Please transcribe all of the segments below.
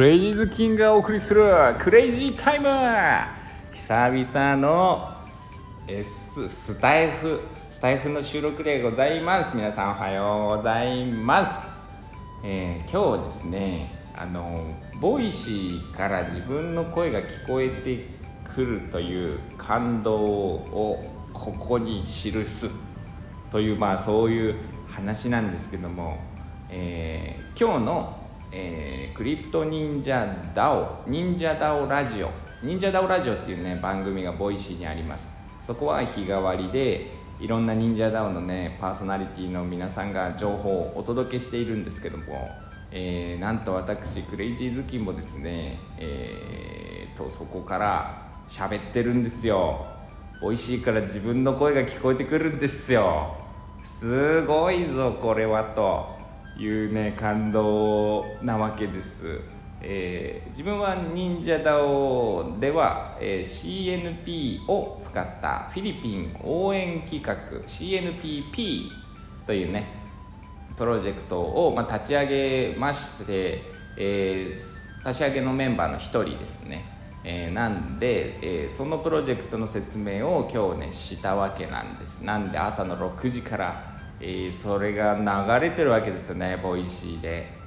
クレイジーズキングがお送りするクレイジータイム。久々の S スタイフスタイフの収録でございます。皆さんおはようございます、えー、今日ですねあの Voicy から自分の声が聞こえてくるという感動をここに記す。というまあそういう話なんですけども、えー、今日のえー、クリプト NinjaDAO NinjaDAO ラジオ。 NinjaDAO ラジオっていうね番組が Voicy にあります。そこは日替わりでいろんな NinjaDAO のねパーソナリティの皆さんが情報をお届けしているんですけども、えー、なんと私クレイジー頭巾もですねえー、とそこから喋ってるんですよ。 Voicy から自分の声が聞こえてくるんですよ。すごいぞこれはと。いうね感動なわけです、えー、自分は NinjaDAO では、えー、CNP を使ったフィリピン応援企画 CNPP というねプロジェクトを、まあ、立ち上げまして、えー、立ち上げのメンバーの一人ですね、えー、なんで、えー、そのプロジェクトの説明を今日ねしたわけなんです。なんで朝の6時からえ、それが流れてるわけですよね Voicy で。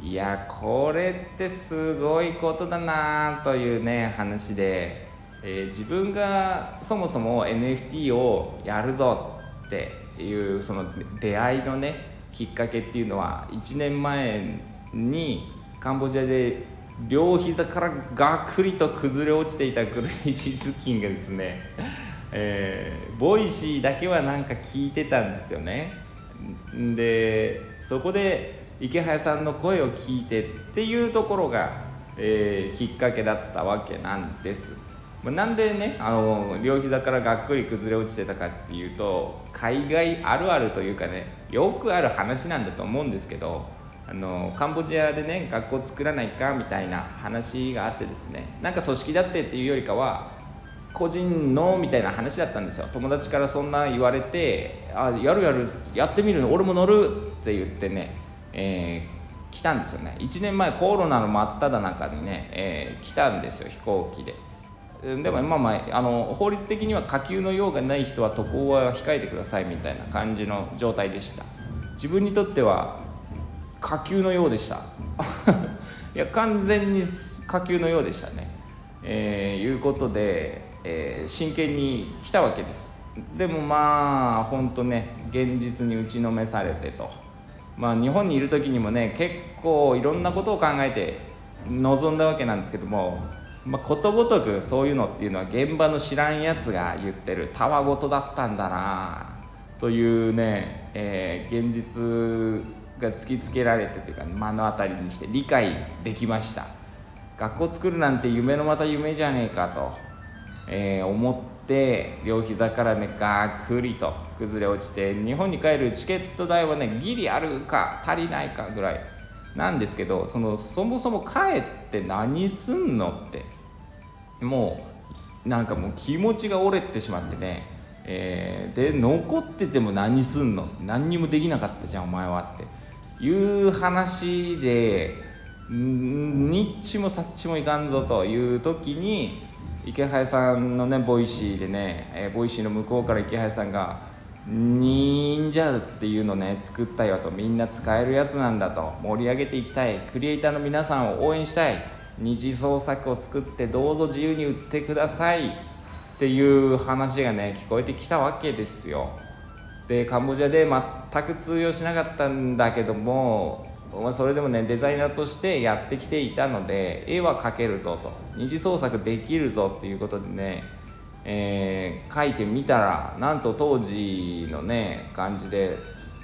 いやこれってすごいことだなというね話で、えー、自分がそもそも NFT をやるぞっていうその出会いのねきっかけっていうのは1年前にカンボジアで両膝からガクリと崩れ落ちていたクレイジー頭巾がですね。えー、 Voicy だけはなんか聞いてたんですよね。でそこで池早さんの声を聞いてっていうところが、えー、きっかけだったわけなんです。なんでねあの両膝からがっくり崩れ落ちてたかっていうと海外あるあるというかねよくある話なんだと思うんですけどあのカンボジアでね学校作らないかみたいな話があってですねなんか組織だってっていうよりかは個人のみたいな話だったんですよ友達からそんな言われてあやるやるやってみる俺も乗るって言ってね、えー、来たんですよね1年前コロナの真っ只中にね、えー、来たんですよ飛行機ででもまあまああの法律的には下級の用がない人は渡航は控えてくださいみたいな感じの状態でした自分にとっては下級のようでしたいや完全に下級のようでしたねえー、いうことでえー、真剣に来たわけです。でもまあ本当ね現実に打ちのめされてと。まあ日本にいる時にもね結構いろんなことを考えて臨んだわけなんですけども、まあ、ことごとくそういうのっていうのは現場の知らんやつが言ってるたわごとだったんだなというね、えー、現実が突きつけられてというか目の当たりにして理解できました。学校作るなんて夢のまた夢じゃねえかと。えー、思って両膝からねガクリと崩れ落ちて日本に帰るチケット代はねギリあるか足りないかぐらい。なんですけどそのそもそも帰って何すんのってもうなんかもう気持ちが折れてしまってね、えー、で残ってても何すんの何にもできなかったじゃんお前はっていう話でニッチもサッチもいかんぞという時にイケハヤさんのね Voicy でね、えー、 Voicy の向こうからイケハヤさんが「忍者っていうのね作ったよ」とみんな使えるやつなんだと盛り上げていきたいクリエイターの皆さんを応援したい二次創作を作ってどうぞ自由に売ってくださいっていう話がね聞こえてきたわけですよ。でカンボジアで全く通用しなかったんだけどもまあ、それでもねデザイナーとしてやってきていたので絵は描けるぞと。二次創作できるぞっていうことでね、えー、描いてみたらなんと当時のね感じで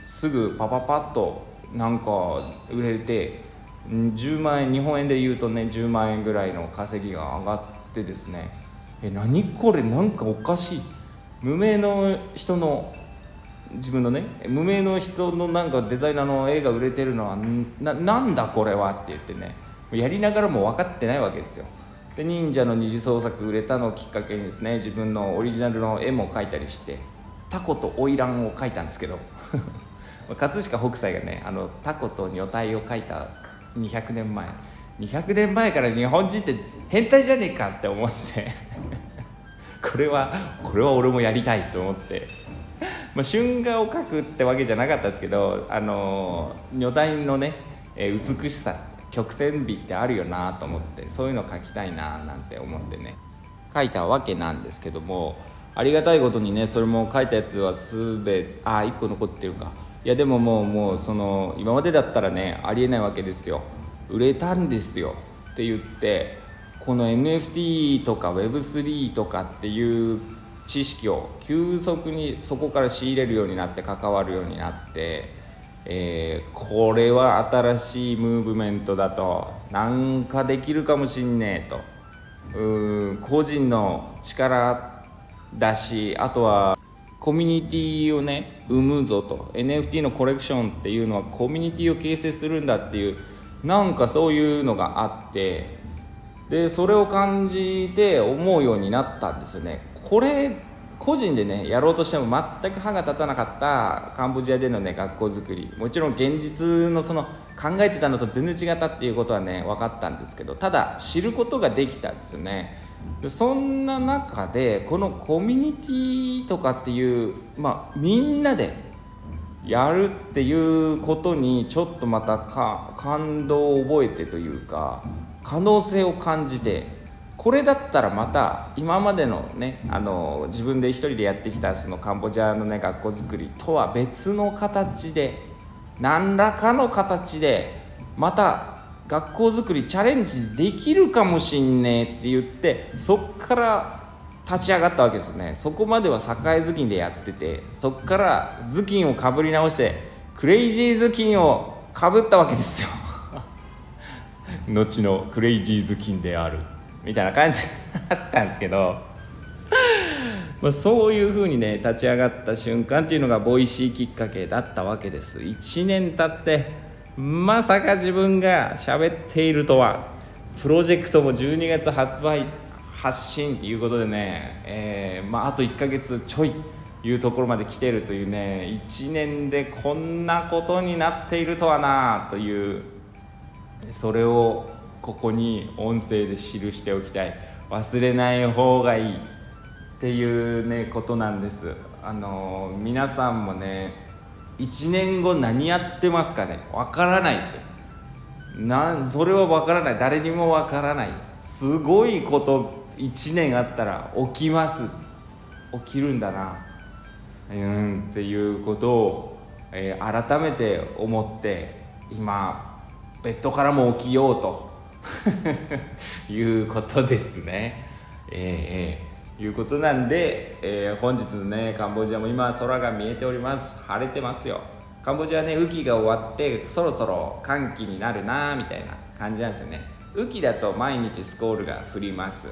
すぐパパパッとなんか売れて10万円日本円で言うとね10万円ぐらいの稼ぎが上がってですね。え何これなんかおかしい。無名の人の自分のね無名の人のなんかデザイナーの絵が売れてるのはなんだこれはって言ってねやりながらも分かってないわけですよ。で忍者の二次創作売れたのをきっかけにですね自分のオリジナルの絵も描いたりしてタコと花魁を描いたんですけど 葛飾北斎がねあのタコと女体を描いた200年前。200年前から日本人って変態じゃねえかって思って これはこれは俺もやりたいと思って。まあ、春画を描くってわけじゃなかったですけどあの女体のね、えー、美しさ曲線美ってあるよなと思ってそういうの描きたいななんて思ってね。描いたわけなんですけどもありがたいことにねそれも書いたやつは全てああ1個残ってるか。いやでももうもうその今までだったらねありえないわけですよ。売れたんですよ。って言ってこの NFT とか Web3 とかっていう知識を急速にそこから仕入れるようになって関わるようになって、えー、これは新しいムーブメントだとなんかできるかもしんねえと。う個人の力だしあとはコミュニティをね生むぞと。NFT のコレクションっていうのはコミュニティを形成するんだっていうなんかそういうのがあって。でそれを感じて思うようになったんですよね。これ個人でねやろうとしても全く歯が立たなかったカンボジアでのね学校づくり。もちろん現実のその考えてたのと全然違ったっていうことはね分かったんですけどただ知ることができたんですよね。そんな中でこのコミュニティとかっていうまあみんなでやるっていうことにちょっとまたか感動を覚えてというか可能性を感じてこれだったらまた今までのねあの自分で一人でやってきたそのカンボジアのね学校づくりとは別の形で何らかの形でまた学校づくりチャレンジできるかもしんねえって言ってそっから立ち上がったわけですよね。そこまでは栄頭巾でやっててそっから頭巾をかぶり直してクレイジー頭巾をかぶったわけですよ。後のクレイジー頭巾である。みたいな感じ だったんですけどまあそういうふうにね立ち上がった瞬間っていうのが Voicy きっかけだったわけです。1年経ってまさか自分が喋っているとは。プロジェクトも12月発売発信ということでね、えー、まあ、あと1ヶ月ちょいというところまで来てるというね1年でこんなことになっているとはなという。それをここに音声で記しておきたい。忘れない方がいいっていうねことなんです。あの皆さんもね1年後何やってますかねわからないですよ。なそれはわからない。誰にもわからない。すごいこと1年あったら起きます。起きるんだな。うんっていうことを、えー、改めて思って今ベッドからも起きようと。いうことですね。えー、えー、いうことなんで、えー、本日のねカンボジアも今空が見えております。晴れてますよ。カンボジアね雨季が終わってそろそろ寒気になるなみたいな感じなんですよね。雨季だと毎日スコールが降ります。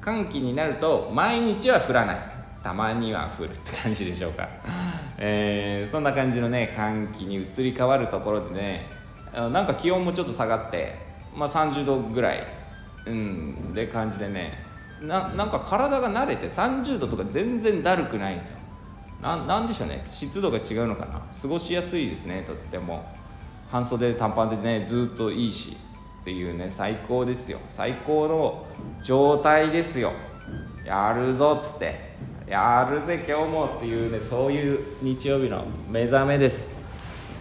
寒気になると毎日は降らない。たまには降るって感じでしょうか、えー、そんな感じのね寒気に移り変わるところでねなんか気温もちょっと下がってまあ、30度ぐらい、うん、で感じでね。ななんか体が慣れて30度とか全然だるくないんですよ。ななんでしょうね。湿度が違うのかな。過ごしやすいですね。とっても。半袖短パンでねずっといいし。っていうね最高ですよ。最高の状態ですよ。やるぞっつって。やるぜ今日も。っていうねそういう日曜日の目覚めです。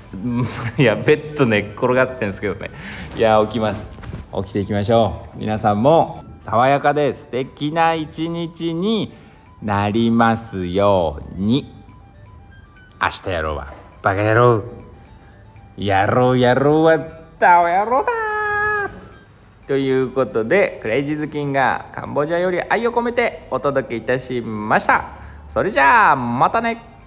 いやベッド寝っ転がってんですけどね。いや起きます。起きていきましょう。皆さんも爽やかで素敵な一日になりますように。明日やろうはバカ野郎。やろうやろうはダオ野郎だ。ということでクレイジーズキンがカンボジアより愛を込めてお届けいたしました。それじゃあまたね。